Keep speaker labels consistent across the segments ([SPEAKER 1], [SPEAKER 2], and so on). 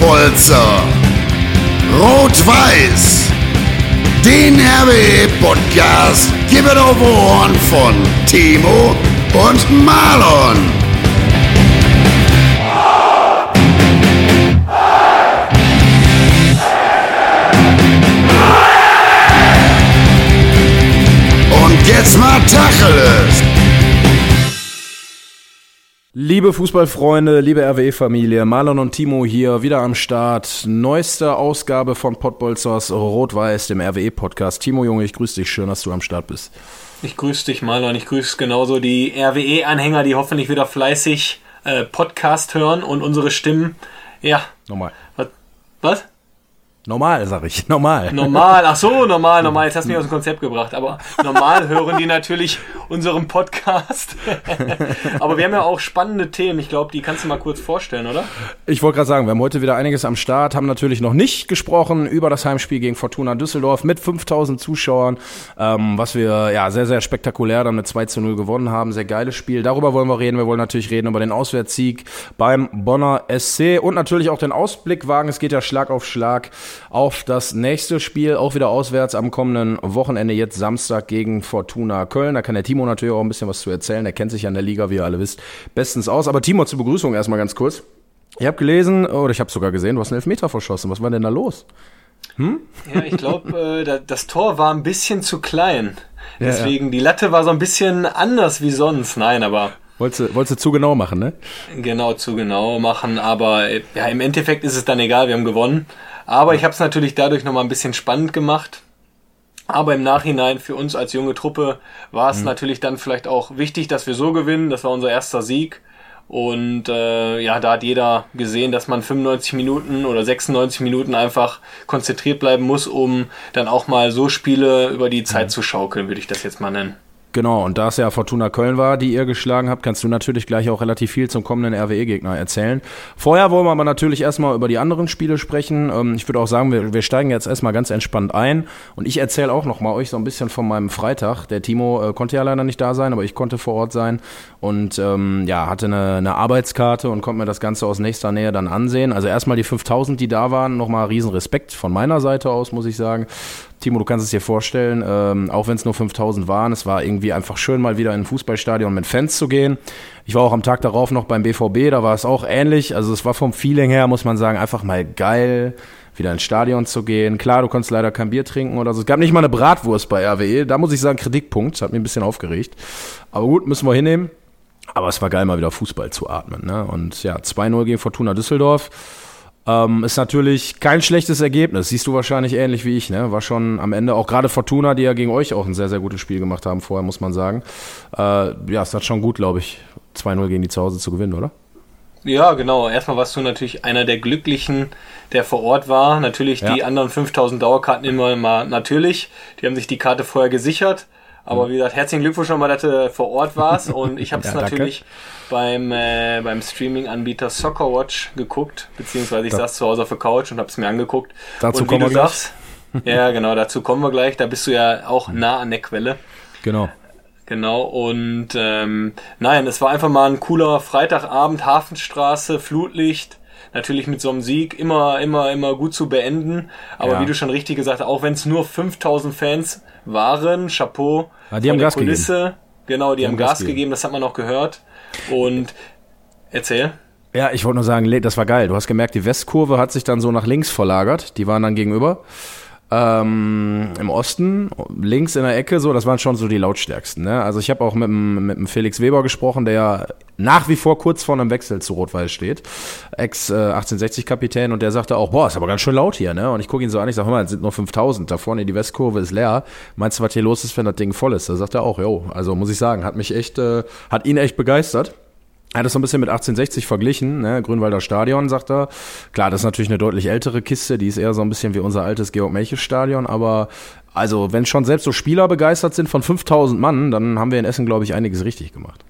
[SPEAKER 1] Pottbolzer. Rot-Weiß. Den RWE-Podcast gibt auf Ohren von Timo und Marlon. Und jetzt mal Tacheles.
[SPEAKER 2] Liebe Fußballfreunde, liebe RWE-Familie, Marlon und Timo hier wieder am Start. Neueste Ausgabe von Pottbolzers Rot-Weiß, dem RWE-Podcast. Timo Junge, ich grüße dich, schön, dass du am Start bist.
[SPEAKER 3] Ich grüße dich, Marlon. Ich grüße genauso die RWE-Anhänger, die hoffentlich wieder fleißig äh, Podcast hören und unsere Stimmen. Ja.
[SPEAKER 2] Normal.
[SPEAKER 3] Was? Was?
[SPEAKER 2] Normal, sag ich. Normal.
[SPEAKER 3] Normal, ach so, normal, normal. Jetzt hast du mich aus dem Konzept gebracht. Aber normal hören die natürlich unseren Podcast. aber wir haben ja auch spannende Themen. Ich glaube, die kannst du mal kurz vorstellen, oder?
[SPEAKER 2] Ich wollte gerade sagen, wir haben heute wieder einiges am Start, haben natürlich noch nicht gesprochen über das Heimspiel gegen Fortuna Düsseldorf mit 5000 Zuschauern, ähm, was wir ja sehr, sehr spektakulär dann mit 2 zu 0 gewonnen haben. Sehr geiles Spiel. Darüber wollen wir reden. Wir wollen natürlich reden über den Auswärtssieg beim Bonner SC und natürlich auch den Ausblick wagen. Es geht ja Schlag auf Schlag auf das nächste Spiel, auch wieder auswärts am kommenden Wochenende, jetzt Samstag gegen Fortuna Köln. Da kann der Timo natürlich auch ein bisschen was zu erzählen. Der kennt sich ja in der Liga, wie ihr alle wisst, bestens aus. Aber Timo, zur Begrüßung erstmal ganz kurz. Ich habe gelesen, oder ich habe sogar gesehen, du hast einen Elfmeter verschossen. Was war denn da los?
[SPEAKER 3] Hm? Ja, ich glaube, äh, das Tor war ein bisschen zu klein. Deswegen, ja, ja. die Latte war so ein bisschen anders wie sonst. Nein, aber
[SPEAKER 2] Wolltest du, wolltest du zu genau machen, ne?
[SPEAKER 3] Genau, zu genau machen, aber ja, im Endeffekt ist es dann egal, wir haben gewonnen. Aber ich habe es natürlich dadurch nochmal ein bisschen spannend gemacht. Aber im Nachhinein für uns als junge Truppe war es mhm. natürlich dann vielleicht auch wichtig, dass wir so gewinnen. Das war unser erster Sieg. Und äh, ja, da hat jeder gesehen, dass man 95 Minuten oder 96 Minuten einfach konzentriert bleiben muss, um dann auch mal so Spiele über die Zeit mhm. zu schaukeln, würde ich das jetzt mal nennen.
[SPEAKER 2] Genau, und da es ja Fortuna Köln war, die ihr geschlagen habt, kannst du natürlich gleich auch relativ viel zum kommenden RWE-Gegner erzählen. Vorher wollen wir aber natürlich erstmal über die anderen Spiele sprechen. Ähm, ich würde auch sagen, wir, steigen jetzt erstmal ganz entspannt ein. Und ich erzähle auch nochmal euch so ein bisschen von meinem Freitag. Der Timo äh, konnte ja leider nicht da sein, aber ich konnte vor Ort sein und ähm, ja, hatte eine, eine Arbeitskarte und konnte mir das Ganze aus nächster Nähe dann ansehen. Also erstmal die 5000, die da waren, nochmal riesen Respekt von meiner Seite aus, muss ich sagen. Timo, du kannst es dir vorstellen, ähm, auch wenn es nur 5000 waren, es war irgendwie einfach schön, mal wieder in ein Fußballstadion mit Fans zu gehen. Ich war auch am Tag darauf noch beim BVB, da war es auch ähnlich. Also es war vom Feeling her, muss man sagen, einfach mal geil, wieder ins Stadion zu gehen. Klar, du konntest leider kein Bier trinken oder so. Es gab nicht mal eine Bratwurst bei RWE. Da muss ich sagen, Kritikpunkt, hat mich ein bisschen aufgeregt. Aber gut, müssen wir hinnehmen. Aber es war geil, mal wieder Fußball zu atmen. Ne? Und ja, 2-0 gegen Fortuna Düsseldorf ähm, ist natürlich kein schlechtes Ergebnis. Siehst du wahrscheinlich ähnlich wie ich, ne? War schon am Ende auch gerade Fortuna, die ja gegen euch auch ein sehr, sehr gutes Spiel gemacht haben vorher, muss man sagen. Äh, ja, es hat schon gut, glaube ich, 2-0 gegen die zu Hause zu gewinnen, oder?
[SPEAKER 3] Ja, genau. Erstmal warst du natürlich einer der Glücklichen, der vor Ort war. Natürlich ja. die anderen 5000 Dauerkarten immer mal natürlich. Die haben sich die Karte vorher gesichert. Aber wie gesagt, herzlichen Glückwunsch nochmal, dass du vor Ort warst. Und ich habe es ja, natürlich beim, äh, beim Streaming-Anbieter Soccerwatch geguckt, beziehungsweise ich da, saß zu Hause auf der Couch und habe es mir angeguckt.
[SPEAKER 2] Dazu und kommen wir sagst,
[SPEAKER 3] gleich. ja, genau, dazu kommen wir gleich. Da bist du ja auch nah an der Quelle.
[SPEAKER 2] Genau.
[SPEAKER 3] Genau, und ähm, nein, es war einfach mal ein cooler Freitagabend, Hafenstraße, Flutlicht, natürlich mit so einem Sieg immer, immer, immer gut zu beenden. Aber ja. wie du schon richtig gesagt hast, auch wenn es nur 5000 Fans waren, Chapeau.
[SPEAKER 2] Ja, die haben Gas Kulisse. gegeben.
[SPEAKER 3] Genau, die, die haben, Gas, Gas gegeben. gegeben, das hat man auch gehört. Und erzähl.
[SPEAKER 2] Ja, ich wollte nur sagen, das war geil. Du hast gemerkt, die Westkurve hat sich dann so nach links verlagert. Die waren dann gegenüber. Ähm, Im Osten, links in der Ecke, so, das waren schon so die lautstärksten. Ne? Also ich habe auch mit dem, mit dem Felix Weber gesprochen, der ja nach wie vor kurz vor einem Wechsel zu Rot-Weiß steht. Ex-1860-Kapitän äh, und der sagte auch, boah, ist aber ganz schön laut hier, ne? Und ich gucke ihn so an, ich sage, hör mal, es sind nur 5000, da vorne die Westkurve ist leer. Meinst du, was hier los ist, wenn das Ding voll ist? Da sagt er auch, jo, also muss ich sagen, hat mich echt, äh, hat ihn echt begeistert. Er hat es so ein bisschen mit 1860 verglichen, ne? Grünwalder Stadion, sagt er. Klar, das ist natürlich eine deutlich ältere Kiste, die ist eher so ein bisschen wie unser altes Georg-Melches-Stadion, aber also, wenn schon selbst so Spieler begeistert sind von 5000 Mann, dann haben wir in Essen, glaube ich, einiges richtig gemacht.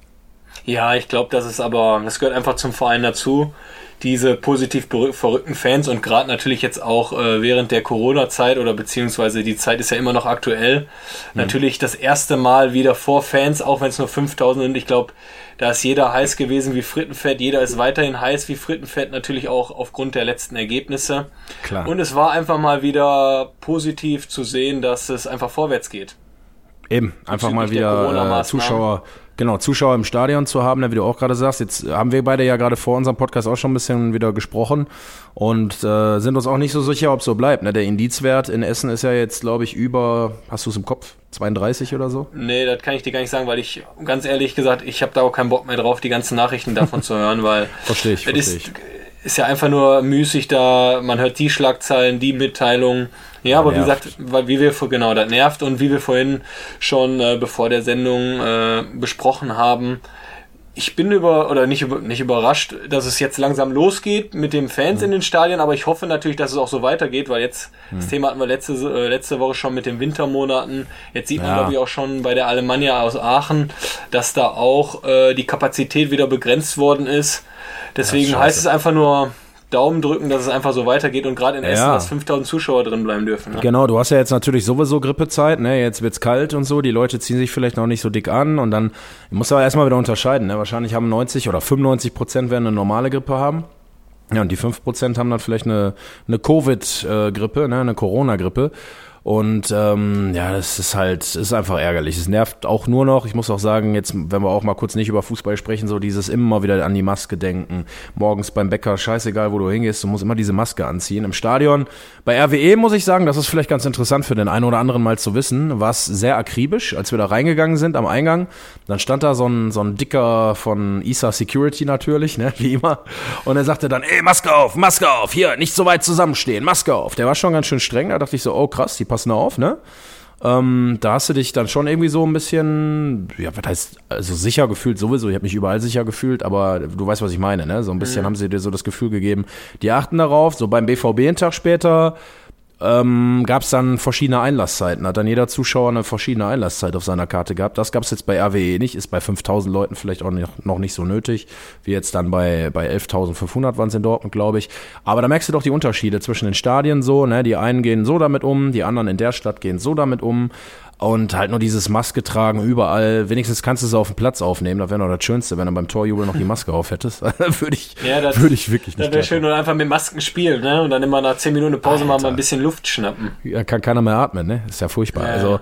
[SPEAKER 3] Ja, ich glaube, das ist aber, das gehört einfach zum Verein dazu. Diese positiv verrückten Fans und gerade natürlich jetzt auch äh, während der Corona-Zeit oder beziehungsweise die Zeit ist ja immer noch aktuell. Mhm. Natürlich das erste Mal wieder vor Fans, auch wenn es nur 5000 sind. Ich glaube, da ist jeder heiß gewesen wie Frittenfett. Jeder ist weiterhin heiß wie Frittenfett, natürlich auch aufgrund der letzten Ergebnisse. Klar. Und es war einfach mal wieder positiv zu sehen, dass es einfach vorwärts geht.
[SPEAKER 2] Eben, einfach mal wieder äh, Zuschauer Genau, Zuschauer im Stadion zu haben, wie du auch gerade sagst. Jetzt haben wir beide ja gerade vor unserem Podcast auch schon ein bisschen wieder gesprochen und äh, sind uns auch nicht so sicher, ob es so bleibt. Ne? Der Indizwert in Essen ist ja jetzt, glaube ich, über, hast du es im Kopf, 32 oder so?
[SPEAKER 3] Nee, das kann ich dir gar nicht sagen, weil ich, ganz ehrlich gesagt, ich habe da auch keinen Bock mehr drauf, die ganzen Nachrichten davon zu hören, weil
[SPEAKER 2] verstehe ich, verstehe ich.
[SPEAKER 3] Ist, ist ja einfach nur müßig da, man hört die Schlagzeilen, die Mitteilungen ja, aber wie gesagt, wie wir genau das nervt und wie wir vorhin schon äh, bevor der Sendung äh, besprochen haben, ich bin über oder nicht über, nicht überrascht, dass es jetzt langsam losgeht mit den Fans mhm. in den Stadien, aber ich hoffe natürlich, dass es auch so weitergeht, weil jetzt mhm. das Thema hatten wir letzte äh, letzte Woche schon mit den Wintermonaten. Jetzt sieht man ja. glaube ich auch schon bei der Alemannia aus Aachen, dass da auch äh, die Kapazität wieder begrenzt worden ist. Deswegen heißt es einfach nur Daumen drücken, dass es einfach so weitergeht und gerade in Essen, ja. dass 5000 Zuschauer drin bleiben dürfen.
[SPEAKER 2] Ne? Genau, du hast ja jetzt natürlich sowieso Grippezeit, ne? Jetzt wird's kalt und so, die Leute ziehen sich vielleicht noch nicht so dick an und dann muss aber erstmal wieder unterscheiden, ne? Wahrscheinlich haben 90 oder 95 Prozent werden eine normale Grippe haben. Ja, und die 5 Prozent haben dann vielleicht eine, eine Covid-Grippe, ne? eine Corona-Grippe. Und ähm, ja, das ist halt, ist einfach ärgerlich. Es nervt auch nur noch. Ich muss auch sagen, jetzt, wenn wir auch mal kurz nicht über Fußball sprechen, so dieses immer wieder an die Maske denken. Morgens beim Bäcker, scheißegal, wo du hingehst, du musst immer diese Maske anziehen. Im Stadion, bei RWE muss ich sagen, das ist vielleicht ganz interessant für den einen oder anderen mal zu wissen, war es sehr akribisch, als wir da reingegangen sind am Eingang. Dann stand da so ein, so ein Dicker von ISA Security natürlich, ne, wie immer. Und er sagte dann, ey, Maske auf, Maske auf, hier, nicht so weit zusammenstehen, Maske auf. Der war schon ganz schön streng, da dachte ich so, oh krass, die passen auf, ne? Ähm, da hast du dich dann schon irgendwie so ein bisschen, ja, was heißt, also sicher gefühlt sowieso. Ich habe mich überall sicher gefühlt, aber du weißt, was ich meine, ne? So ein bisschen mhm. haben sie dir so das Gefühl gegeben, die achten darauf. So beim BVB einen Tag später ähm, gab es dann verschiedene Einlasszeiten. Hat dann jeder Zuschauer eine verschiedene Einlasszeit auf seiner Karte gehabt. Das gab es jetzt bei RWE nicht, ist bei 5000 Leuten vielleicht auch nicht, noch nicht so nötig, wie jetzt dann bei, bei 11.500 waren es in Dortmund, glaube ich. Aber da merkst du doch die Unterschiede zwischen den Stadien so, ne? Die einen gehen so damit um, die anderen in der Stadt gehen so damit um. Und halt nur dieses Maske tragen überall. Wenigstens kannst du es auf dem Platz aufnehmen. Das wäre noch das Schönste, wenn du beim Torjubel noch die Maske auf hättest. würde ich, ja, das, würde ich wirklich
[SPEAKER 3] nicht. Das wäre schön, und einfach mit Masken spielen, ne? Und dann immer nach 10 Minuten Pause Alter. mal ein bisschen Luft schnappen.
[SPEAKER 2] Ja, kann keiner mehr atmen, ne? Ist ja furchtbar. Ja. Also,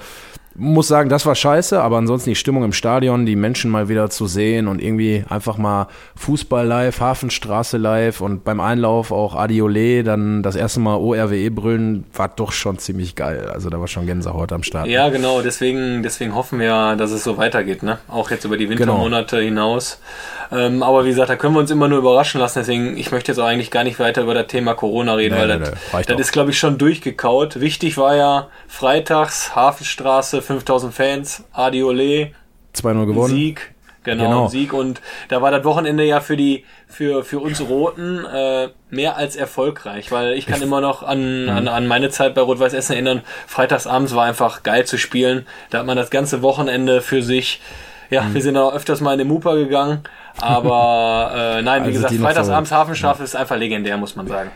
[SPEAKER 2] muss sagen, das war scheiße, aber ansonsten die Stimmung im Stadion, die Menschen mal wieder zu sehen und irgendwie einfach mal Fußball live, Hafenstraße live und beim Einlauf auch Adiole, dann das erste Mal ORWE brüllen, war doch schon ziemlich geil. Also da war schon Gänsehaut am Start.
[SPEAKER 3] Ja, genau, deswegen, deswegen hoffen wir, dass es so weitergeht, ne? Auch jetzt über die genau. Wintermonate genau. hinaus. Ähm, aber wie gesagt, da können wir uns immer nur überraschen lassen. Deswegen, ich möchte jetzt auch eigentlich gar nicht weiter über das Thema Corona reden, nee, weil nee, das, das ist, glaube ich, schon durchgekaut. Wichtig war ja freitags, Hafenstraße, 5000 Fans, Adi Ole.
[SPEAKER 2] 2-0 gewonnen.
[SPEAKER 3] Sieg. Genau, genau. Sieg. Und da war das Wochenende ja für die, für, für uns Roten äh, mehr als erfolgreich, weil ich kann immer noch an, mhm. an, an meine Zeit bei Rot-Weiß Essen erinnern. Freitagsabends war einfach geil zu spielen. Da hat man das ganze Wochenende für sich. Ja, mhm. wir sind auch öfters mal in den Mupa gegangen, aber äh, nein, wie also gesagt, Freitagsabends Hafenstrafe ja. ist einfach legendär, muss man sagen.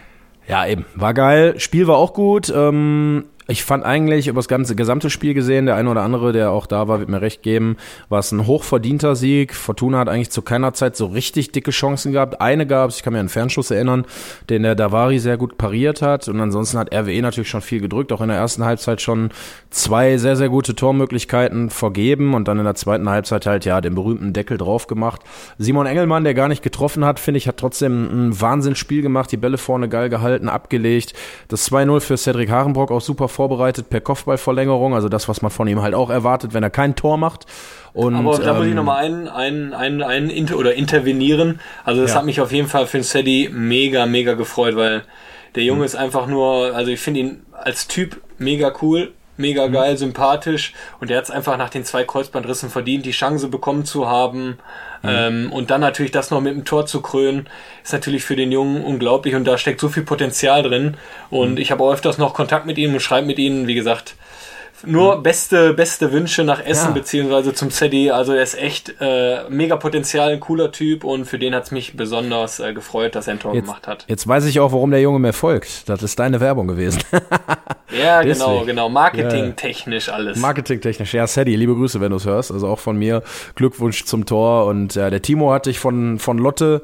[SPEAKER 2] Ja, eben. War geil. Spiel war auch gut. Ähm, ich fand eigentlich über das ganze gesamte Spiel gesehen, der eine oder andere, der auch da war, wird mir recht geben, war es ein hochverdienter Sieg. Fortuna hat eigentlich zu keiner Zeit so richtig dicke Chancen gehabt. Eine gab es, ich kann mir an einen Fernschuss erinnern, den der Davari sehr gut pariert hat. Und ansonsten hat RWE natürlich schon viel gedrückt, auch in der ersten Halbzeit schon zwei sehr, sehr gute Tormöglichkeiten vergeben und dann in der zweiten Halbzeit halt ja den berühmten Deckel drauf gemacht. Simon Engelmann, der gar nicht getroffen hat, finde ich, hat trotzdem ein Wahnsinnsspiel gemacht, die Bälle vorne geil gehalten, abgelegt. Das 2-0 für Cedric Harenbrock auch super vorbereitet per Kopfballverlängerung, also das, was man von ihm halt auch erwartet, wenn er kein Tor macht. Und,
[SPEAKER 3] Aber da muss ich ähm, nochmal einen, einen, einen, einen inter oder intervenieren. Also das ja. hat mich auf jeden Fall für den Sadie mega, mega gefreut, weil der Junge mhm. ist einfach nur, also ich finde ihn als Typ mega cool, mega geil, sympathisch und der hat es einfach nach den zwei Kreuzbandrissen verdient, die Chance bekommen zu haben. Mhm. Ähm, und dann natürlich das noch mit dem Tor zu krönen, ist natürlich für den Jungen unglaublich und da steckt so viel Potenzial drin. Und mhm. ich habe auch öfters noch Kontakt mit ihm und schreibe mit ihm, wie gesagt, nur beste, beste Wünsche nach Essen
[SPEAKER 2] Ja.
[SPEAKER 3] beziehungsweise zum Zeddy. Also er ist echt äh, mega Potenzial, ein cooler Typ und für den hat's mich besonders äh, gefreut, dass er ein Tor
[SPEAKER 2] Jetzt,
[SPEAKER 3] gemacht hat.
[SPEAKER 2] jetzt weiß ich auch, warum der Junge mir folgt. Das ist deine Werbung gewesen.
[SPEAKER 3] Ja, genau,
[SPEAKER 2] deswegen.
[SPEAKER 3] genau. Marketingtechnisch alles.
[SPEAKER 2] Marketingtechnisch. Ja, Sadie, liebe Grüße, wenn du es hörst. Also auch von mir Glückwunsch zum Tor. Und ja, der Timo hat dich von, von Lotte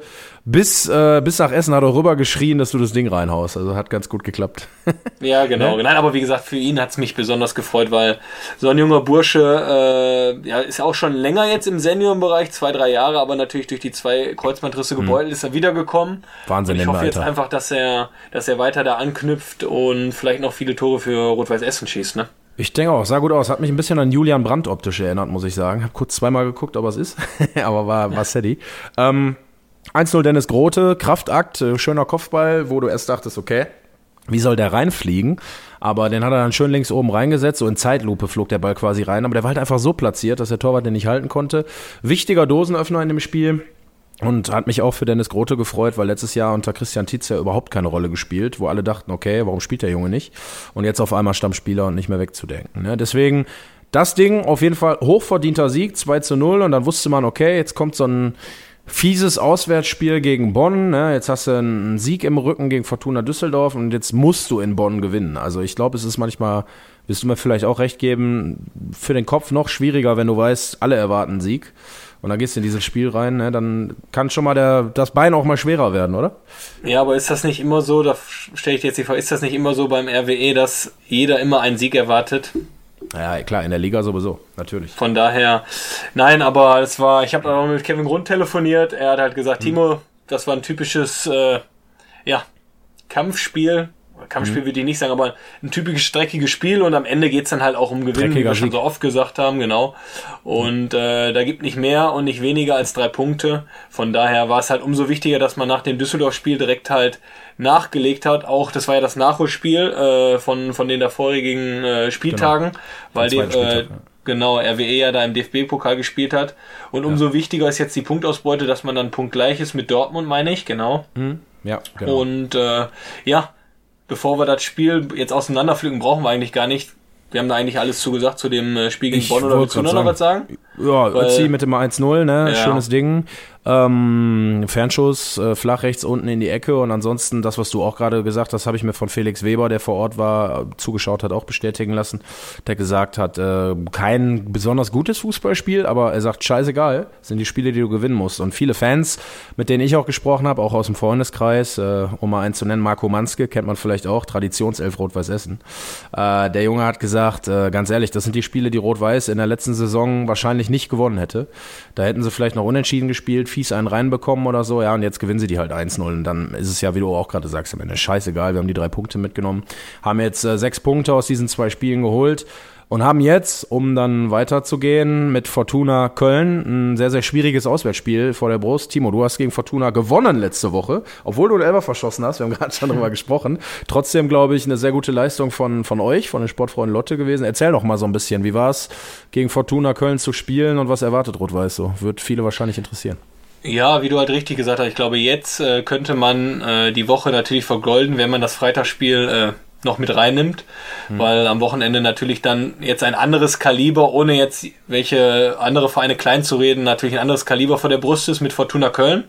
[SPEAKER 2] bis, äh, bis nach Essen hat er rüber geschrien, dass du das Ding reinhaust. Also hat ganz gut geklappt.
[SPEAKER 3] Ja, genau.
[SPEAKER 2] Ne?
[SPEAKER 3] Nein, aber wie gesagt, für ihn hat's mich besonders gefreut, weil so ein junger Bursche, äh, ja, ist auch schon länger jetzt im Seniorenbereich, zwei, drei Jahre, aber natürlich durch die zwei Kreuzbandrisse gebeutelt ist er wiedergekommen.
[SPEAKER 2] Hm. Wahnsinn,
[SPEAKER 3] und ich hoffe jetzt
[SPEAKER 2] Alter.
[SPEAKER 3] einfach, dass er, dass er weiter da anknüpft und vielleicht noch viele Tore für Rot-Weiß Essen schießt, ne?
[SPEAKER 2] Ich denke auch, sah gut aus. Hat mich ein bisschen an Julian Brandt optisch erinnert, muss ich sagen. Hab kurz zweimal geguckt, ob er es ist. aber war, war Sadie. Ähm, 1-0 Dennis Grote, Kraftakt, äh, schöner Kopfball, wo du erst dachtest, okay, wie soll der reinfliegen? Aber den hat er dann schön links oben reingesetzt, so in Zeitlupe flog der Ball quasi rein, aber der war halt einfach so platziert, dass der Torwart den nicht halten konnte. Wichtiger Dosenöffner in dem Spiel. Und hat mich auch für Dennis Grote gefreut, weil letztes Jahr unter Christian Tietz ja überhaupt keine Rolle gespielt, wo alle dachten, okay, warum spielt der Junge nicht? Und jetzt auf einmal Stammspieler und nicht mehr wegzudenken. Ne? Deswegen das Ding auf jeden Fall hochverdienter Sieg, 2 zu 0. Und dann wusste man, okay, jetzt kommt so ein fieses Auswärtsspiel gegen Bonn. Ne? Jetzt hast du einen Sieg im Rücken gegen Fortuna Düsseldorf und jetzt musst du in Bonn gewinnen. Also ich glaube, es ist manchmal, wirst du mir vielleicht auch recht geben, für den Kopf noch schwieriger, wenn du weißt, alle erwarten einen Sieg. Und dann gehst du in dieses Spiel rein, ne? dann kann schon mal der, das Bein auch mal schwerer werden, oder?
[SPEAKER 3] Ja, aber ist das nicht immer so, da stelle ich dir jetzt die Frage, ist das nicht immer so beim RWE, dass jeder immer einen Sieg erwartet?
[SPEAKER 2] Ja, klar, in der Liga sowieso, natürlich.
[SPEAKER 3] Von daher, nein, aber es war, ich habe da noch mit Kevin Grund telefoniert. Er hat halt gesagt, Timo, das war ein typisches, äh, ja, Kampfspiel. Kampfspiel würde ich nicht sagen, aber ein typisches streckiges Spiel und am Ende geht's dann halt auch um Gewinn, wie
[SPEAKER 2] Dreckiger
[SPEAKER 3] wir schon so oft gesagt haben, genau. Und äh, da gibt nicht mehr und nicht weniger als drei Punkte. Von daher war es halt umso wichtiger, dass man nach dem Düsseldorf-Spiel direkt halt nachgelegt hat. Auch das war ja das Nachholspiel äh, von, von den davorigen äh, Spieltagen, weil die, äh,
[SPEAKER 2] ja.
[SPEAKER 3] genau RWE ja da im DFB-Pokal gespielt hat. Und umso wichtiger ist jetzt die Punktausbeute, dass man dann punktgleich ist mit Dortmund, meine ich, genau.
[SPEAKER 2] Ja, genau.
[SPEAKER 3] Und äh, ja, bevor wir das Spiel jetzt auseinanderpflücken, brauchen wir eigentlich gar nicht. Wir haben da eigentlich alles zugesagt zu dem äh, Spiel gegen
[SPEAKER 2] Ich
[SPEAKER 3] Bonn oder willst du noch was sagen?
[SPEAKER 2] Ja,
[SPEAKER 3] Weil-
[SPEAKER 2] Ötzi mit dem 1-0, ne?
[SPEAKER 3] Ja.
[SPEAKER 2] Schönes Ding. Ähm, Fernschuss, äh, flach rechts unten in die Ecke und ansonsten das, was du auch gerade gesagt hast, habe ich mir von Felix Weber, der vor Ort war, zugeschaut hat, auch bestätigen lassen, der gesagt hat, äh, kein besonders gutes Fußballspiel, aber er sagt, scheißegal, sind die Spiele, die du gewinnen musst. Und viele Fans, mit denen ich auch gesprochen habe, auch aus dem Freundeskreis, äh, um mal einen zu nennen, Marco Manske, kennt man vielleicht auch, Traditionself Rot-Weiß Essen. Äh, der Junge hat gesagt, äh, ganz ehrlich, das sind die Spiele, die Rot-Weiß in der letzten Saison wahrscheinlich nicht gewonnen hätte. Da hätten sie vielleicht noch unentschieden gespielt, fies einen reinbekommen oder so, ja, und jetzt gewinnen sie die halt 1-0 und dann ist es ja, wie du auch gerade sagst, am Ende scheißegal, wir haben die drei Punkte mitgenommen, haben jetzt äh, sechs Punkte aus diesen zwei Spielen geholt und haben jetzt, um dann weiterzugehen, mit Fortuna Köln ein sehr, sehr schwieriges Auswärtsspiel vor der Brust. Timo, du hast gegen Fortuna gewonnen letzte Woche, obwohl du einen Elfer verschossen hast. Wir haben gerade schon drüber gesprochen. Trotzdem, glaube ich, eine sehr gute Leistung von, von euch, von den Sportfreunden Lotte gewesen. Erzähl doch mal so ein bisschen, wie war es, gegen Fortuna Köln zu spielen und was erwartet Rot-Weiß so? Wird viele wahrscheinlich interessieren.
[SPEAKER 3] Ja, wie du halt richtig gesagt hast, ich glaube, jetzt äh, könnte man äh, die Woche natürlich vergolden, wenn man das Freitagsspiel äh, noch mit reinnimmt, weil am Wochenende natürlich dann jetzt ein anderes Kaliber, ohne jetzt welche andere Vereine klein zu reden, natürlich ein anderes Kaliber vor der Brust ist mit Fortuna Köln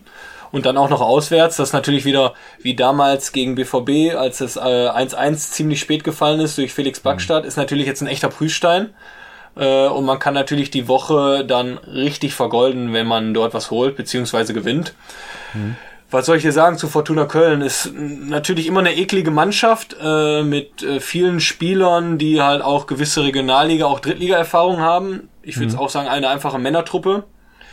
[SPEAKER 3] und dann auch noch auswärts, das natürlich wieder wie damals gegen BVB, als es äh, 1-1 ziemlich spät gefallen ist durch Felix Backstadt, ist natürlich jetzt ein echter Prüfstein. Äh, und man kann natürlich die Woche dann richtig vergolden, wenn man dort was holt, beziehungsweise gewinnt. Was soll ich dir sagen zu Fortuna Köln? Ist natürlich immer eine eklige Mannschaft äh, mit äh, vielen Spielern, die halt auch gewisse Regionalliga, auch Drittliga-Erfahrung haben. Ich würde auch sagen, eine einfache Männertruppe.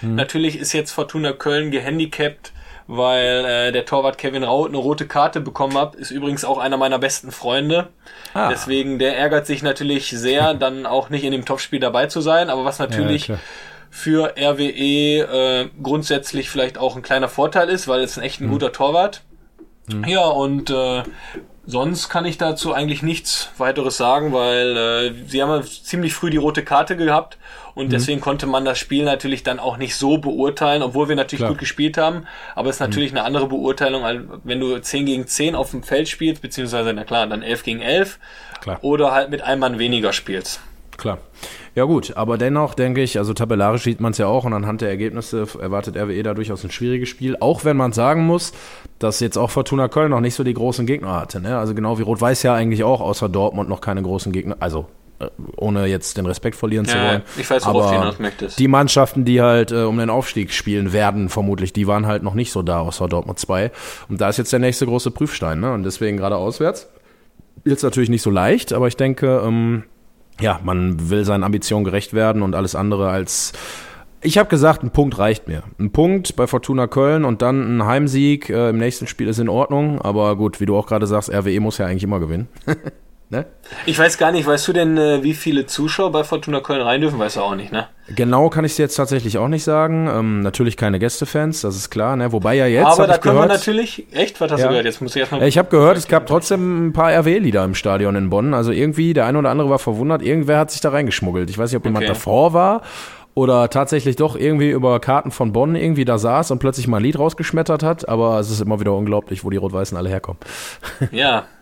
[SPEAKER 3] Natürlich ist jetzt Fortuna Köln gehandicapt, weil äh, der Torwart Kevin Raut eine rote Karte bekommen hat. Ist übrigens auch einer meiner besten Freunde.
[SPEAKER 2] Ah.
[SPEAKER 3] Deswegen, der ärgert sich natürlich sehr, dann auch nicht in dem Topspiel dabei zu sein. Aber was natürlich
[SPEAKER 2] klar.
[SPEAKER 3] Für RWE äh, grundsätzlich vielleicht auch ein kleiner Vorteil ist, weil es ein echt ein guter Torwart. Ja, und äh, sonst kann ich dazu eigentlich nichts weiteres sagen, weil äh, sie haben ja ziemlich früh die rote Karte gehabt und deswegen konnte man das Spiel natürlich dann auch nicht so beurteilen, obwohl wir natürlich
[SPEAKER 2] Klar.
[SPEAKER 3] gut gespielt haben, aber es ist natürlich eine andere Beurteilung, als wenn du 10 gegen 10 auf dem Feld spielst, beziehungsweise, na klar, dann 11 gegen 11
[SPEAKER 2] Klar.
[SPEAKER 3] oder halt mit einem Mann weniger spielst.
[SPEAKER 2] Klar. Ja gut, aber dennoch denke ich, also tabellarisch sieht man es ja auch und anhand der Ergebnisse erwartet RWE da durchaus ein schwieriges Spiel, auch wenn man sagen muss, dass jetzt auch Fortuna Köln noch nicht so die großen Gegner hatte. Ne? Also genau wie Rot-Weiß ja eigentlich auch außer Dortmund noch keine großen Gegner, also äh, ohne jetzt den Respekt verlieren ja, zu wollen.
[SPEAKER 3] Ich weiß, worauf aber du.
[SPEAKER 2] Die Mannschaften, die halt äh, um den Aufstieg spielen werden, vermutlich, die waren halt noch nicht so da, außer Dortmund 2. Und da ist jetzt der nächste große Prüfstein, ne? Und deswegen gerade auswärts. Jetzt natürlich nicht so leicht, aber ich denke, ähm, ja, man will seinen Ambitionen gerecht werden und alles andere als ich habe gesagt, ein Punkt reicht mir. Ein Punkt bei Fortuna Köln und dann ein Heimsieg äh, im nächsten Spiel ist in Ordnung. Aber gut, wie du auch gerade sagst, RWE muss ja eigentlich immer gewinnen.
[SPEAKER 3] Ne? Ich weiß gar nicht, weißt du denn, äh, wie viele Zuschauer bei Fortuna Köln rein dürfen? Weißt du auch nicht, ne?
[SPEAKER 2] Genau kann ich es jetzt tatsächlich auch nicht sagen. Ähm, natürlich keine Gästefans, das ist klar, ne? Wobei ja jetzt.
[SPEAKER 3] Aber da können gehört, wir natürlich. Echt? Was hast ja. du gehört? Jetzt muss ich erstmal.
[SPEAKER 2] Ich habe gehört, es gab trotzdem ein paar RW-Lieder im Stadion in Bonn. Also irgendwie, der eine oder andere war verwundert, irgendwer hat sich da reingeschmuggelt. Ich weiß nicht, ob jemand okay. davor war oder tatsächlich doch irgendwie über Karten von Bonn irgendwie da saß und plötzlich mal ein Lied rausgeschmettert hat. Aber es ist immer wieder unglaublich, wo die Rot-Weißen alle herkommen.
[SPEAKER 3] Ja,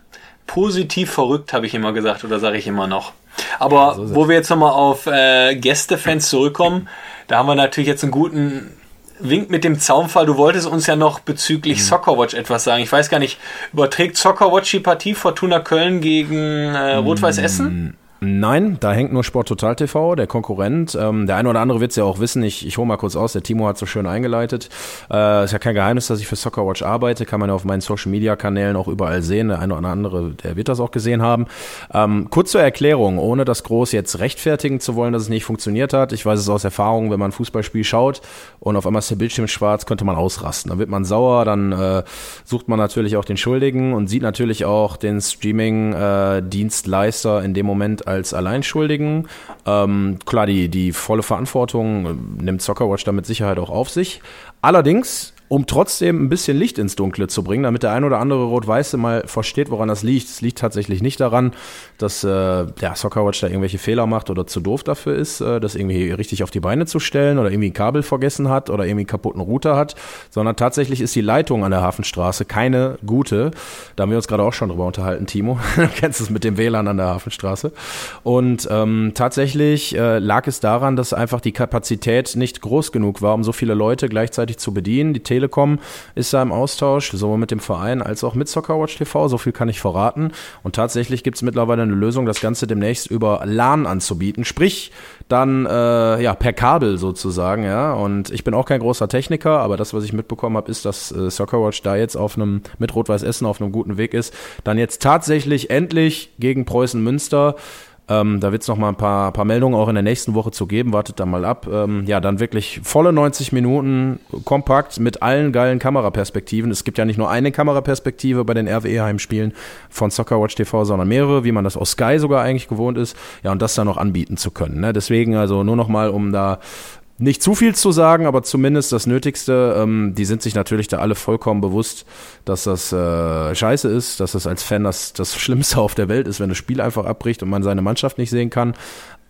[SPEAKER 3] positiv verrückt, habe ich immer gesagt oder sage ich immer noch. Aber so wo wir jetzt nochmal auf äh, Gästefans zurückkommen, da haben wir natürlich jetzt einen guten Wink mit dem Zaunfall. Du wolltest uns ja noch bezüglich mhm. Soccerwatch etwas sagen. Ich weiß gar nicht, überträgt Soccerwatch die Partie Fortuna Köln gegen äh, Rot-Weiß Essen?
[SPEAKER 2] Nein, da hängt nur Sport Total TV, der Konkurrent. Ähm, der eine oder andere wird es ja auch wissen. Ich, ich hole mal kurz aus. Der Timo hat so schön eingeleitet. Äh, ist ja kein Geheimnis, dass ich für Soccerwatch arbeite. Kann man ja auf meinen Social Media Kanälen auch überall sehen. Der eine oder andere, der wird das auch gesehen haben. Ähm, kurz zur Erklärung, ohne das groß jetzt rechtfertigen zu wollen, dass es nicht funktioniert hat. Ich weiß es aus Erfahrung, wenn man ein Fußballspiel schaut und auf einmal ist der Bildschirm schwarz, könnte man ausrasten. Dann wird man sauer, dann äh, sucht man natürlich auch den Schuldigen und sieht natürlich auch den Streaming-Dienstleister äh, in dem Moment als Alleinschuldigen. Ähm, klar, die, die volle Verantwortung äh, nimmt Soccerwatch da mit Sicherheit auch auf sich. Allerdings um trotzdem ein bisschen Licht ins Dunkle zu bringen, damit der ein oder andere Rot-Weiße mal versteht, woran das liegt. Es liegt tatsächlich nicht daran, dass äh, der Soccerwatch da irgendwelche Fehler macht oder zu doof dafür ist, äh, das irgendwie richtig auf die Beine zu stellen oder irgendwie ein Kabel vergessen hat oder irgendwie einen kaputten Router hat, sondern tatsächlich ist die Leitung an der Hafenstraße keine gute. Da haben wir uns gerade auch schon drüber unterhalten, Timo. du kennst es mit dem WLAN an der Hafenstraße. Und ähm, tatsächlich äh, lag es daran, dass einfach die Kapazität nicht groß genug war, um so viele Leute gleichzeitig zu bedienen. Die Telekom ist da im Austausch, sowohl mit dem Verein als auch mit Soccerwatch TV, so viel kann ich verraten. Und tatsächlich gibt es mittlerweile eine Lösung, das Ganze demnächst über LAN anzubieten, sprich dann äh, ja per Kabel sozusagen, ja. Und ich bin auch kein großer Techniker, aber das, was ich mitbekommen habe, ist, dass äh, Soccerwatch da jetzt auf einem mit Rot-Weiß Essen auf einem guten Weg ist, dann jetzt tatsächlich endlich gegen Preußen Münster ähm, da wird es noch mal ein paar, paar Meldungen auch in der nächsten Woche zu geben. Wartet da mal ab. Ähm, ja, dann wirklich volle 90 Minuten kompakt mit allen geilen Kameraperspektiven. Es gibt ja nicht nur eine Kameraperspektive bei den RWE-Heimspielen von Soccerwatch TV, sondern mehrere, wie man das aus Sky sogar eigentlich gewohnt ist. Ja, und das dann noch anbieten zu können. Ne? Deswegen also nur noch mal, um da nicht zu viel zu sagen, aber zumindest das Nötigste. Ähm, die sind sich natürlich da alle vollkommen bewusst, dass das äh, scheiße ist, dass das als Fan das, das Schlimmste auf der Welt ist, wenn das Spiel einfach abbricht und man seine Mannschaft nicht sehen kann.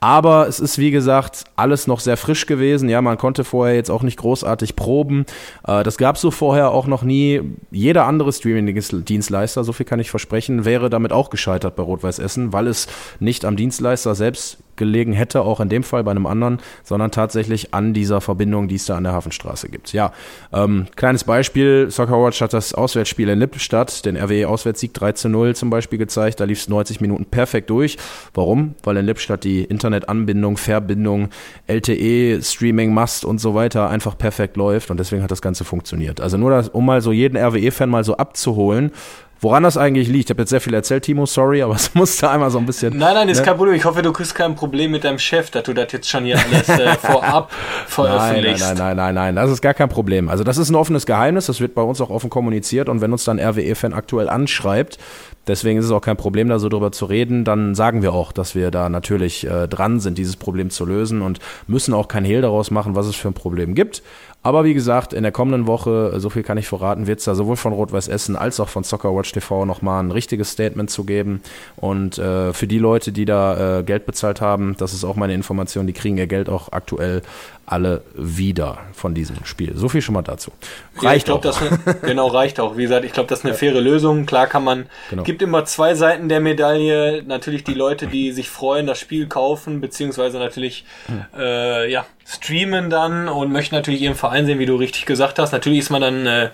[SPEAKER 2] Aber es ist, wie gesagt, alles noch sehr frisch gewesen. Ja, man konnte vorher jetzt auch nicht großartig proben. Äh, das gab es so vorher auch noch nie. Jeder andere Streaming-Dienstleister, so viel kann ich versprechen, wäre damit auch gescheitert bei Rot-Weiß Essen, weil es nicht am Dienstleister selbst gelegen hätte, auch in dem Fall bei einem anderen, sondern tatsächlich an dieser Verbindung, die es da an der Hafenstraße gibt. Ja, ähm, kleines Beispiel, Soccerwatch hat das Auswärtsspiel in Lippstadt, den RWE-Auswärtssieg 3 zu 0 zum Beispiel gezeigt, da lief es 90 Minuten perfekt durch. Warum? Weil in Lippstadt die Internetanbindung, Verbindung, LTE, Streaming, Must und so weiter einfach perfekt läuft und deswegen hat das Ganze funktioniert. Also nur, das, um mal so jeden RWE-Fan mal so abzuholen, Woran das eigentlich liegt, ich habe jetzt sehr viel erzählt, Timo, sorry, aber es musste einmal so ein bisschen.
[SPEAKER 3] Nein, nein, ist ne? kein Problem. Ich hoffe, du kriegst kein Problem mit deinem Chef, dass du das jetzt schon hier alles äh, vorab veröffentlichst.
[SPEAKER 2] Nein, nein, nein, nein, nein, das ist gar kein Problem. Also das ist ein offenes Geheimnis, das wird bei uns auch offen kommuniziert und wenn uns dann RWE-Fan aktuell anschreibt, deswegen ist es auch kein Problem, da so drüber zu reden, dann sagen wir auch, dass wir da natürlich äh, dran sind, dieses Problem zu lösen und müssen auch kein Hehl daraus machen, was es für ein Problem gibt. Aber wie gesagt, in der kommenden Woche, so viel kann ich verraten, wird es da sowohl von Rot-Weiß Essen als auch von Soccerwatch TV nochmal ein richtiges Statement zu geben. Und äh, für die Leute, die da äh, Geld bezahlt haben, das ist auch meine Information, die kriegen ihr Geld auch aktuell alle wieder von diesem Spiel. So viel schon mal dazu.
[SPEAKER 3] Reicht ja, ich glaub, auch. Das ne, genau, reicht auch. Wie gesagt, ich glaube, das ist eine ja. faire Lösung. Klar kann man, genau. gibt immer zwei Seiten der Medaille. Natürlich die Leute, die sich freuen, das Spiel kaufen, beziehungsweise natürlich, hm. äh, ja, streamen dann und möchten natürlich ihren Verein sehen, wie du richtig gesagt hast. Natürlich ist man dann äh,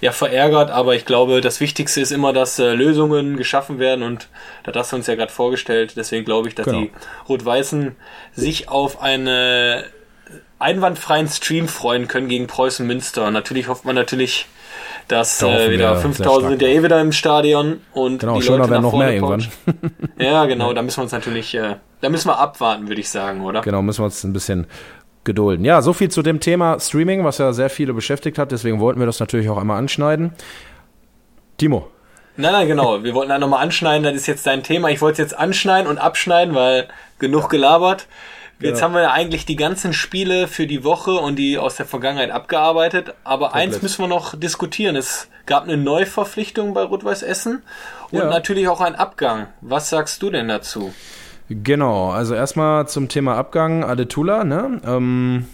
[SPEAKER 3] ja verärgert, aber ich glaube, das Wichtigste ist immer, dass äh, Lösungen geschaffen werden und da hast du uns ja gerade vorgestellt. Deswegen glaube ich, dass genau. die Rot-Weißen sich auf eine einwandfreien Stream freuen können gegen Preußen Münster. Natürlich hofft man natürlich, dass äh, wieder 5000 sind ja eh wieder im Stadion und
[SPEAKER 2] genau, die Leute werden noch mehr irgendwann.
[SPEAKER 3] ja, genau, da müssen wir uns natürlich, äh, da müssen wir abwarten, würde ich sagen, oder?
[SPEAKER 2] Genau, müssen wir uns ein bisschen gedulden. Ja, so viel zu dem Thema Streaming, was ja sehr viele beschäftigt hat, deswegen wollten wir das natürlich auch einmal anschneiden. Timo.
[SPEAKER 3] Nein, nein, genau. Wir wollten da nochmal anschneiden, das ist jetzt dein Thema. Ich wollte es jetzt anschneiden und abschneiden, weil genug gelabert. Jetzt haben wir ja eigentlich die ganzen Spiele für die Woche und die aus der Vergangenheit abgearbeitet. Aber Komplett. eins müssen wir noch diskutieren. Es gab eine Neuverpflichtung bei Rot-Weiß Essen und ja. natürlich auch einen Abgang. Was sagst du denn dazu?
[SPEAKER 2] Genau, also erstmal zum Thema Abgang Adetula, ne? Ähm,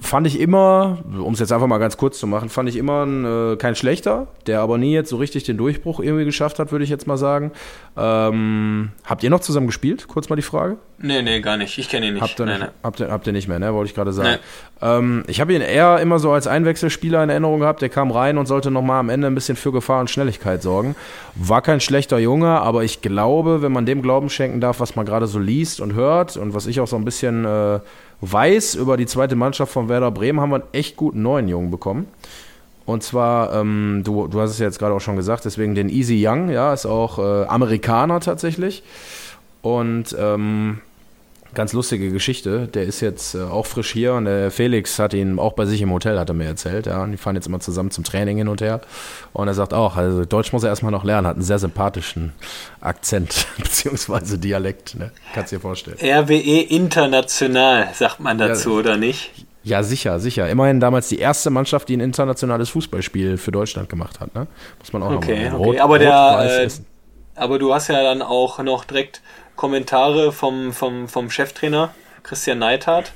[SPEAKER 2] fand ich immer, um es jetzt einfach mal ganz kurz zu machen, fand ich immer ein, äh, kein schlechter, der aber nie jetzt so richtig den Durchbruch irgendwie geschafft hat, würde ich jetzt mal sagen. Ähm, habt ihr noch zusammen gespielt? Kurz mal die Frage.
[SPEAKER 3] Nee, nee, gar nicht. Ich kenne ihn nicht.
[SPEAKER 2] Habt ihr,
[SPEAKER 3] nee,
[SPEAKER 2] nicht, nee. Habt, ihr, habt ihr nicht mehr, ne? Wollte ich gerade sagen. Nee. Ähm, ich habe ihn eher immer so als Einwechselspieler in Erinnerung gehabt. Der kam rein und sollte nochmal am Ende ein bisschen für Gefahr und Schnelligkeit sorgen. War kein schlechter Junge, aber ich glaube, wenn man dem Glauben schenken darf, was man gerade so liest und hört und was ich auch so ein bisschen äh, weiß über die zweite Mannschaft von Werder Bremen, haben wir einen echt guten neuen Jungen bekommen. Und zwar, ähm, du, du hast es ja jetzt gerade auch schon gesagt, deswegen den Easy Young, ja, ist auch äh, Amerikaner tatsächlich. Und ähm, Ganz lustige Geschichte. Der ist jetzt äh, auch frisch hier und der Felix hat ihn auch bei sich im Hotel, hat er mir erzählt. Ja, und die fahren jetzt immer zusammen zum Training hin und her. Und er sagt auch, also Deutsch muss er erstmal noch lernen, hat einen sehr sympathischen Akzent beziehungsweise Dialekt. Ne? Kannst dir vorstellen.
[SPEAKER 3] RWE international, sagt man dazu, ja, oder nicht?
[SPEAKER 2] Ja, sicher, sicher. Immerhin damals die erste Mannschaft, die ein internationales Fußballspiel für Deutschland gemacht hat. Ne? Muss man auch
[SPEAKER 3] okay,
[SPEAKER 2] nochmal.
[SPEAKER 3] Okay, aber der, äh, aber du hast ja dann auch noch direkt Kommentare vom, vom, vom Cheftrainer Christian Neithardt,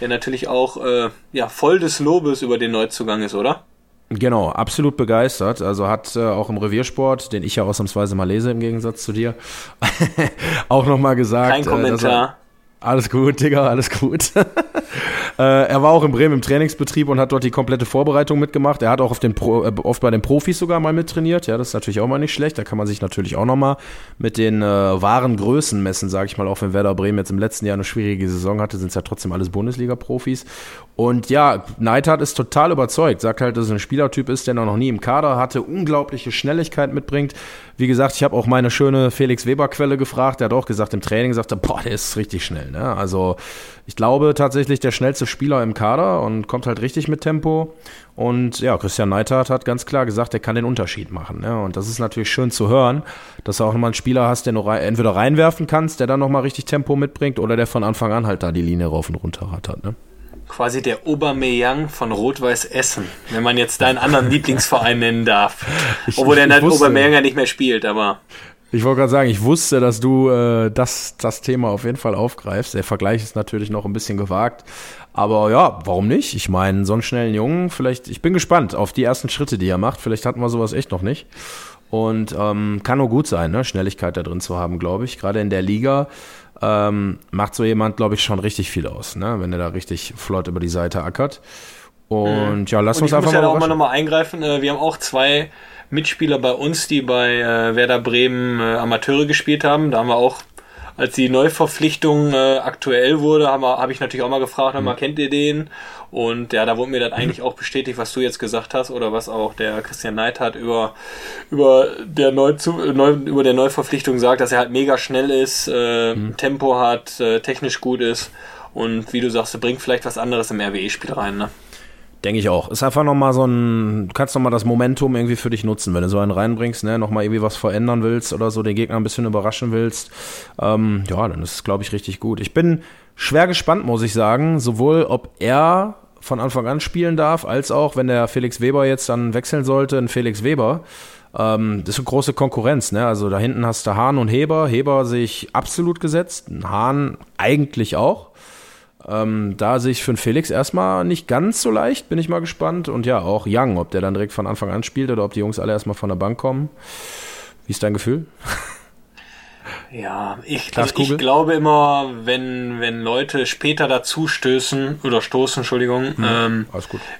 [SPEAKER 3] der natürlich auch äh, ja, voll des Lobes über den Neuzugang ist, oder?
[SPEAKER 2] Genau, absolut begeistert. Also hat äh, auch im Reviersport, den ich ja ausnahmsweise mal lese im Gegensatz zu dir, auch nochmal gesagt.
[SPEAKER 3] Kein Kommentar.
[SPEAKER 2] Alles gut, Digga, alles gut. Äh, er war auch in Bremen im Trainingsbetrieb und hat dort die komplette Vorbereitung mitgemacht. Er hat auch auf den Pro, äh, oft bei den Profis sogar mal mittrainiert. Ja, das ist natürlich auch mal nicht schlecht. Da kann man sich natürlich auch nochmal mit den äh, wahren Größen messen, sage ich mal. Auch wenn Werder Bremen jetzt im letzten Jahr eine schwierige Saison hatte, sind es ja trotzdem alles Bundesliga-Profis. Und ja, Neidhardt ist total überzeugt. Sagt halt, dass er ein Spielertyp ist, der noch nie im Kader hatte, unglaubliche Schnelligkeit mitbringt. Wie gesagt, ich habe auch meine schöne Felix Weber-Quelle gefragt. Der hat auch gesagt, im Training sagt er, boah, der ist richtig schnell. Ne? Also ich glaube tatsächlich der schnellste Spieler im Kader und kommt halt richtig mit Tempo. Und ja, Christian Neithardt hat ganz klar gesagt, er kann den Unterschied machen. Ne? Und das ist natürlich schön zu hören, dass du auch nochmal einen Spieler hast, den du rein, entweder reinwerfen kannst, der dann nochmal richtig Tempo mitbringt, oder der von Anfang an halt da die Linie rauf und runter hat. Ne?
[SPEAKER 3] quasi der Obermeyang von Rot-Weiß Essen, wenn man jetzt deinen anderen Lieblingsverein nennen darf. Ich, Obwohl der Obermeyang ja nicht mehr spielt, aber.
[SPEAKER 2] Ich wollte gerade sagen, ich wusste, dass du äh, das, das Thema auf jeden Fall aufgreifst. Der Vergleich ist natürlich noch ein bisschen gewagt. Aber ja, warum nicht? Ich meine, so einen schnellen Jungen, vielleicht, ich bin gespannt auf die ersten Schritte, die er macht. Vielleicht hatten wir sowas echt noch nicht. Und ähm, kann nur gut sein, ne? Schnelligkeit da drin zu haben, glaube ich. Gerade in der Liga ähm, macht so jemand, glaube ich, schon richtig viel aus, ne? wenn er da richtig flott über die Seite ackert. Und mhm. ja, lass uns
[SPEAKER 3] ich
[SPEAKER 2] einfach
[SPEAKER 3] muss ja mal. auch mal nochmal eingreifen. Äh, wir haben auch zwei Mitspieler bei uns, die bei äh, Werder Bremen äh, Amateure gespielt haben. Da haben wir auch als die Neuverpflichtung aktuell wurde, habe hab ich natürlich auch mal gefragt, mhm. kennt ihr den? Und ja, da wurde mir dann eigentlich auch bestätigt, was du jetzt gesagt hast oder was auch der Christian Neid hat über, über, der Neuzu Neu, über der Neuverpflichtung sagt, dass er halt mega schnell ist, äh, mhm. Tempo hat, äh, technisch gut ist und wie du sagst, bringt vielleicht was anderes im RWE-Spiel rein, ne?
[SPEAKER 2] Denke ich auch. Ist einfach nochmal so ein, du kannst nochmal das Momentum irgendwie für dich nutzen, wenn du so einen reinbringst, ne, nochmal irgendwie was verändern willst oder so, den Gegner ein bisschen überraschen willst. Ähm, ja, dann ist es, glaube ich, richtig gut. Ich bin schwer gespannt, muss ich sagen, sowohl ob er von Anfang an spielen darf, als auch, wenn der Felix Weber jetzt dann wechseln sollte, ein Felix Weber. Ähm, das ist eine große Konkurrenz, ne? Also da hinten hast du Hahn und Heber. Heber sehe ich absolut gesetzt, Hahn eigentlich auch. Ähm, da sehe ich für den Felix erstmal nicht ganz so leicht, bin ich mal gespannt. Und ja, auch Young, ob der dann direkt von Anfang an spielt oder ob die Jungs alle erstmal von der Bank kommen. Wie ist dein Gefühl?
[SPEAKER 3] Ja, ich, also ich glaube immer, wenn, wenn Leute später dazu stößen oder stoßen, Entschuldigung,
[SPEAKER 2] Mhm.
[SPEAKER 3] ähm,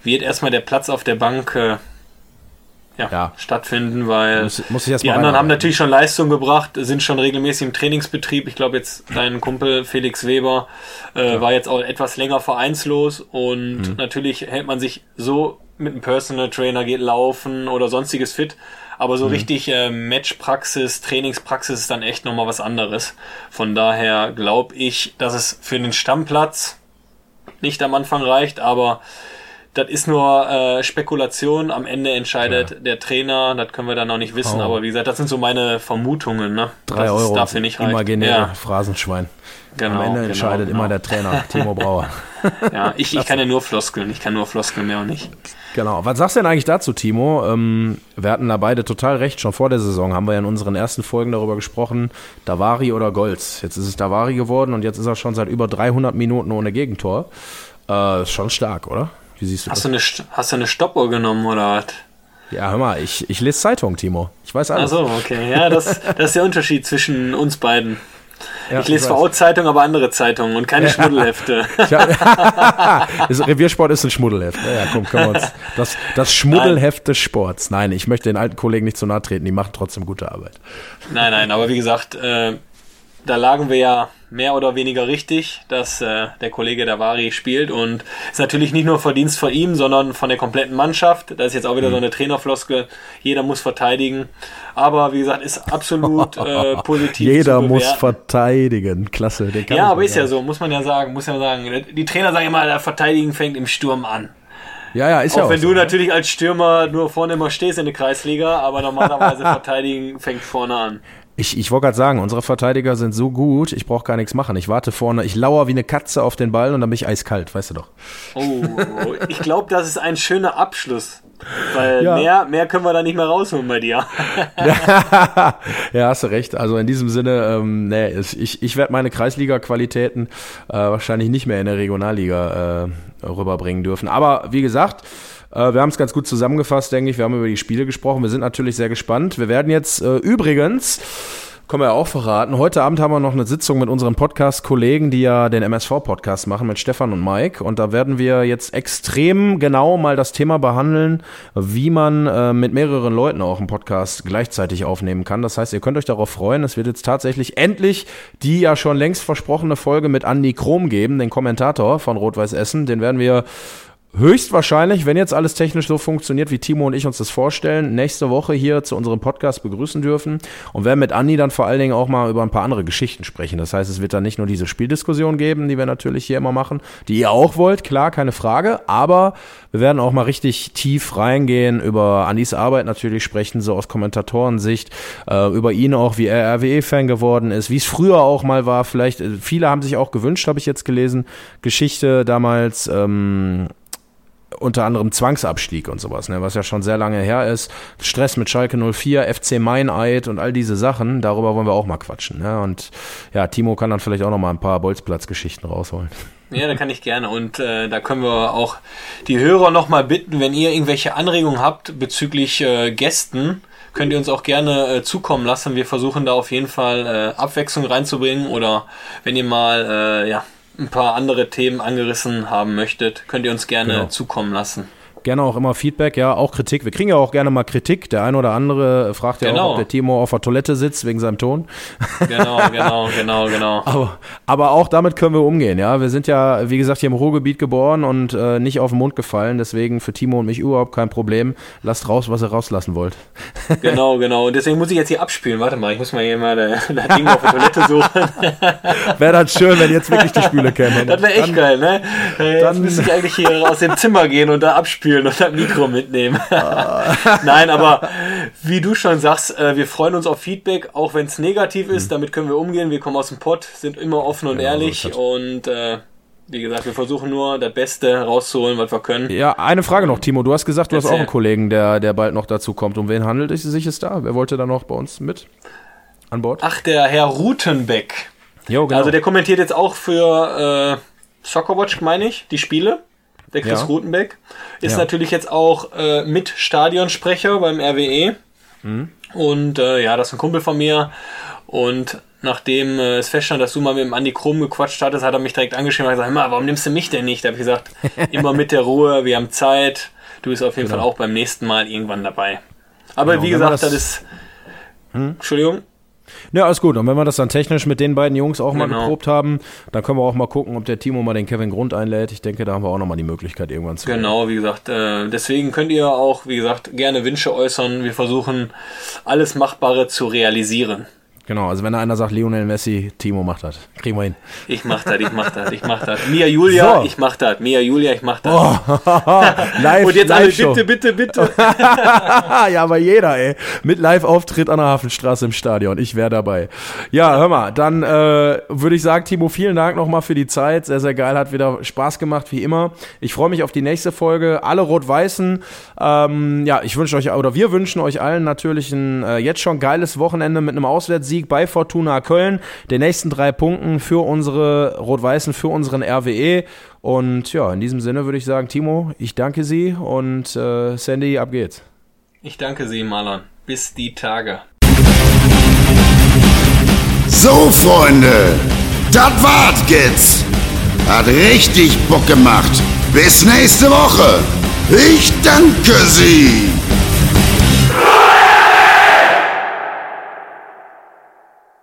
[SPEAKER 3] wird erstmal der Platz auf der Bank äh, ja,
[SPEAKER 2] Ja.
[SPEAKER 3] stattfinden, weil
[SPEAKER 2] Muss- muss
[SPEAKER 3] die anderen haben natürlich schon Leistung gebracht, sind schon regelmäßig im Trainingsbetrieb. Ich glaube jetzt dein Kumpel Felix Weber äh, war jetzt auch etwas länger vereinslos und
[SPEAKER 2] Mhm.
[SPEAKER 3] natürlich hält man sich so mit einem Personal Trainer, geht laufen oder sonstiges fit. Aber
[SPEAKER 2] Mhm.
[SPEAKER 3] so richtig äh, Matchpraxis, Trainingspraxis ist dann echt nochmal was anderes. Von daher glaube ich, dass es für den Stammplatz nicht am Anfang reicht, aber das ist nur äh, Spekulation. Am Ende entscheidet der Trainer. Das können wir dann noch nicht wissen.
[SPEAKER 2] Oh.
[SPEAKER 3] Aber wie gesagt, das sind so meine Vermutungen. Ne?
[SPEAKER 2] Drei Euro.
[SPEAKER 3] dafür nicht reicht.
[SPEAKER 2] Imaginäre
[SPEAKER 3] Ja,
[SPEAKER 2] Phrasenschwein.
[SPEAKER 3] genau,
[SPEAKER 2] Am Ende
[SPEAKER 3] genau,
[SPEAKER 2] entscheidet
[SPEAKER 3] genau.
[SPEAKER 2] immer der Trainer, Timo Brauer.
[SPEAKER 3] Ja, ich, ich kann ja nur Floskeln. Ich kann nur Floskeln, mehr und nicht.
[SPEAKER 2] Genau. Was sagst du denn eigentlich dazu, Timo? Ähm, wir hatten da beide total recht. Schon vor der Saison haben wir ja in unseren ersten Folgen darüber gesprochen, Davari oder Golz. Jetzt ist es Davari geworden und jetzt ist er schon seit über 300 Minuten ohne Gegentor. Äh, ist schon stark, oder? Wie siehst du
[SPEAKER 3] Hast
[SPEAKER 2] das?
[SPEAKER 3] du eine, St- hast du eine Stoppuhr genommen oder was?
[SPEAKER 2] Ja, hör mal, ich, ich lese Zeitung, Timo. Ich weiß alles.
[SPEAKER 3] Achso, okay. Ja, das, das ist der Unterschied zwischen uns beiden.
[SPEAKER 2] Ja,
[SPEAKER 3] ich lese
[SPEAKER 2] weiß.
[SPEAKER 3] zwar auch Zeitung, aber andere Zeitungen und keine Schmuddelhefte.
[SPEAKER 2] Ich hab- ist, Reviersport ist ein Schmuddelheft. Ja, ja, komm, wir uns. Das, das Schmuddelheft des Sports. Nein, ich möchte den alten Kollegen nicht zu nahe treten. Die machen trotzdem gute Arbeit.
[SPEAKER 3] Nein, nein, aber wie gesagt, äh, da lagen wir ja mehr oder weniger richtig, dass äh, der Kollege Davari spielt und ist natürlich nicht nur Verdienst von ihm, sondern von der kompletten Mannschaft. Das ist jetzt auch wieder
[SPEAKER 2] Mhm.
[SPEAKER 3] so eine Trainerfloskel. Jeder muss verteidigen. Aber wie gesagt, ist absolut äh, positiv.
[SPEAKER 2] Jeder muss verteidigen. Klasse.
[SPEAKER 3] Ja, aber ist ja so, muss man ja sagen, muss ja sagen. Die Trainer sagen immer, der Verteidigen fängt im Sturm an.
[SPEAKER 2] Ja, ja, ist ja
[SPEAKER 3] Auch
[SPEAKER 2] auch
[SPEAKER 3] wenn
[SPEAKER 2] so,
[SPEAKER 3] du
[SPEAKER 2] ne?
[SPEAKER 3] natürlich als Stürmer nur vorne immer stehst in der Kreisliga, aber normalerweise Verteidigen fängt vorne an.
[SPEAKER 2] Ich, ich wollte gerade sagen, unsere Verteidiger sind so gut, ich brauche gar nichts machen. Ich warte vorne, ich lauere wie eine Katze auf den Ball und dann bin ich eiskalt, weißt du doch.
[SPEAKER 3] Oh, ich glaube, das ist ein schöner Abschluss. Weil
[SPEAKER 2] Ja.
[SPEAKER 3] mehr, mehr können wir da nicht mehr rausholen bei dir.
[SPEAKER 2] ja, hast du recht. Also in diesem Sinne, ähm, nee, ich, ich werde meine Kreisliga-Qualitäten äh, wahrscheinlich nicht mehr in der Regionalliga äh, rüberbringen dürfen. Aber wie gesagt, äh, wir haben es ganz gut zusammengefasst, denke ich. Wir haben über die Spiele gesprochen. Wir sind natürlich sehr gespannt. Wir werden jetzt äh, übrigens können wir ja auch verraten. Heute Abend haben wir noch eine Sitzung mit unseren Podcast-Kollegen, die ja den MSV-Podcast machen, mit Stefan und Mike. Und da werden wir jetzt extrem genau mal das Thema behandeln, wie man äh, mit mehreren Leuten auch einen Podcast gleichzeitig aufnehmen kann. Das heißt, ihr könnt euch darauf freuen. Es wird jetzt tatsächlich endlich die ja schon längst versprochene Folge mit Andy Krom geben, den Kommentator von Rot-Weiß Essen. Den werden wir höchstwahrscheinlich, wenn jetzt alles technisch so funktioniert, wie Timo und ich uns das vorstellen, nächste Woche hier zu unserem Podcast begrüßen dürfen. Und werden mit Andi dann vor allen Dingen auch mal über ein paar andere Geschichten sprechen. Das heißt, es wird dann nicht nur diese Spieldiskussion geben, die wir natürlich hier immer machen, die ihr auch wollt, klar, keine Frage, aber wir werden auch mal richtig tief reingehen, über Andis Arbeit natürlich sprechen, so aus Kommentatorensicht, äh, über ihn auch, wie er RWE-Fan geworden ist, wie es früher auch mal war, vielleicht, äh, viele haben sich auch gewünscht, habe ich jetzt gelesen, Geschichte damals, ähm, unter anderem Zwangsabstieg und sowas, ne, was ja schon sehr lange her ist. Stress mit Schalke 04, FC Meineid und all diese Sachen, darüber wollen wir auch mal quatschen. Ne? Und ja, Timo kann dann vielleicht auch noch mal ein paar Bolzplatz-Geschichten rausholen.
[SPEAKER 3] Ja, da kann ich gerne. Und äh, da können wir auch die Hörer nochmal bitten, wenn ihr irgendwelche Anregungen habt bezüglich äh, Gästen, könnt ihr uns auch gerne äh, zukommen lassen. Wir versuchen da auf jeden Fall äh, Abwechslung reinzubringen. Oder wenn ihr mal äh, ja, ein paar andere Themen angerissen haben möchtet, könnt ihr uns gerne
[SPEAKER 2] Genau.
[SPEAKER 3] zukommen lassen.
[SPEAKER 2] Gerne auch immer Feedback, ja, auch Kritik. Wir kriegen ja auch gerne mal Kritik. Der ein oder andere fragt ja
[SPEAKER 3] Genau.
[SPEAKER 2] auch, ob der Timo auf der Toilette sitzt wegen seinem Ton.
[SPEAKER 3] Genau, genau, genau, genau.
[SPEAKER 2] Aber, aber auch damit können wir umgehen, ja. Wir sind ja, wie gesagt, hier im Ruhrgebiet geboren und äh, nicht auf den Mund gefallen. Deswegen für Timo und mich überhaupt kein Problem. Lasst raus, was ihr rauslassen wollt.
[SPEAKER 3] Genau, genau. Und deswegen muss ich jetzt hier abspielen. Warte mal, ich muss mal hier mal das Ding auf der Toilette suchen.
[SPEAKER 2] Wäre das schön, wenn jetzt wirklich die Spüle kämen.
[SPEAKER 3] Das wäre echt
[SPEAKER 2] Dann-
[SPEAKER 3] geil, ne? Äh,
[SPEAKER 2] dann-
[SPEAKER 3] müsste ich eigentlich hier aus dem Zimmer gehen und da abspielen und das Mikro mitnehmen.
[SPEAKER 2] Ah.
[SPEAKER 3] Nein, aber wie du schon sagst, äh, wir freuen uns auf Feedback, auch wenn es negativ ist. Damit können wir umgehen. Wir kommen aus dem Pott, sind immer offen und
[SPEAKER 2] Genau, so
[SPEAKER 3] ehrlich und äh, wie gesagt, wir versuchen nur das Beste rauszuholen, was wir können.
[SPEAKER 2] Ja, eine Frage noch, Timo. Du hast gesagt, du hast auch
[SPEAKER 3] Erzähl.
[SPEAKER 2] einen Kollegen, der, der bald noch dazu kommt. Um wen handelt es sich es da? Wer wollte da noch bei uns mit an Bord?
[SPEAKER 3] Ach, der Herr Rutenbeck.
[SPEAKER 2] Jo, genau.
[SPEAKER 3] Also der kommentiert jetzt auch für, äh, Soccerwatch meine ich, die Spiele. Der Chris
[SPEAKER 2] Ja.
[SPEAKER 3] Rutenbeck ist
[SPEAKER 2] Ja.
[SPEAKER 3] natürlich jetzt auch äh, mit Stadionsprecher beim RWE.
[SPEAKER 2] Mhm.
[SPEAKER 3] Und äh, ja, das ist ein Kumpel von mir. Und nachdem äh, es feststand, dass du mal mit dem Andi Krumm gequatscht hattest, hat er mich direkt angeschrieben und gesagt, "Hör mal, warum nimmst du mich denn nicht? Da habe ich gesagt, immer mit der Ruhe, wir haben Zeit. Du bist auf jeden Fall auch beim nächsten Mal irgendwann dabei. Aber
[SPEAKER 2] Genau,
[SPEAKER 3] wie gesagt,
[SPEAKER 2] das-
[SPEAKER 3] das, ist... Entschuldigung.
[SPEAKER 2] Ja, alles gut. Und wenn wir das dann technisch mit den beiden Jungs auch mal
[SPEAKER 3] Genau.
[SPEAKER 2] geprobt haben, dann können wir auch mal gucken, ob der Timo mal den Kevin Grund einlädt. Ich denke, da haben wir auch nochmal die Möglichkeit, irgendwann zu.
[SPEAKER 3] Genau, wie gesagt, äh, deswegen könnt ihr auch, wie gesagt, gerne Wünsche äußern. Wir versuchen, alles Machbare zu realisieren.
[SPEAKER 2] Genau, also wenn da einer sagt, Lionel Messi, Timo macht das. Kriegen wir hin.
[SPEAKER 3] Ich mach das, ich mach das, ich mach das. Mia Julia,
[SPEAKER 2] So.
[SPEAKER 3] ich mach das. Mia Julia, ich mach das.
[SPEAKER 2] live,
[SPEAKER 3] Und jetzt alle, bitte, bitte, bitte.
[SPEAKER 2] ja, aber jeder, ey. Mit Live-Auftritt an der Hafenstraße im Stadion. Ich wäre dabei. Ja, hör mal, dann äh, würde ich sagen, Timo, vielen Dank nochmal für die Zeit. Sehr, sehr geil. Hat wieder Spaß gemacht, wie immer. Ich freue mich auf die nächste Folge. Alle Rot-Weißen. Ähm, ja, ich wünsche euch, oder wir wünschen euch allen natürlich ein äh, jetzt schon geiles Wochenende mit einem Auswärtssieg bei Fortuna Köln. Den nächsten drei Punkten für unsere Rot-Weißen, für unseren RWE. Und ja, in diesem Sinne würde ich sagen, Timo, ich danke Sie und äh, Sandy, ab geht's.
[SPEAKER 3] Ich danke Sie, Marlon. Bis die Tage.
[SPEAKER 1] So, Freunde, das war's jetzt. Hat richtig Bock gemacht. Bis nächste Woche. Ich danke Sie.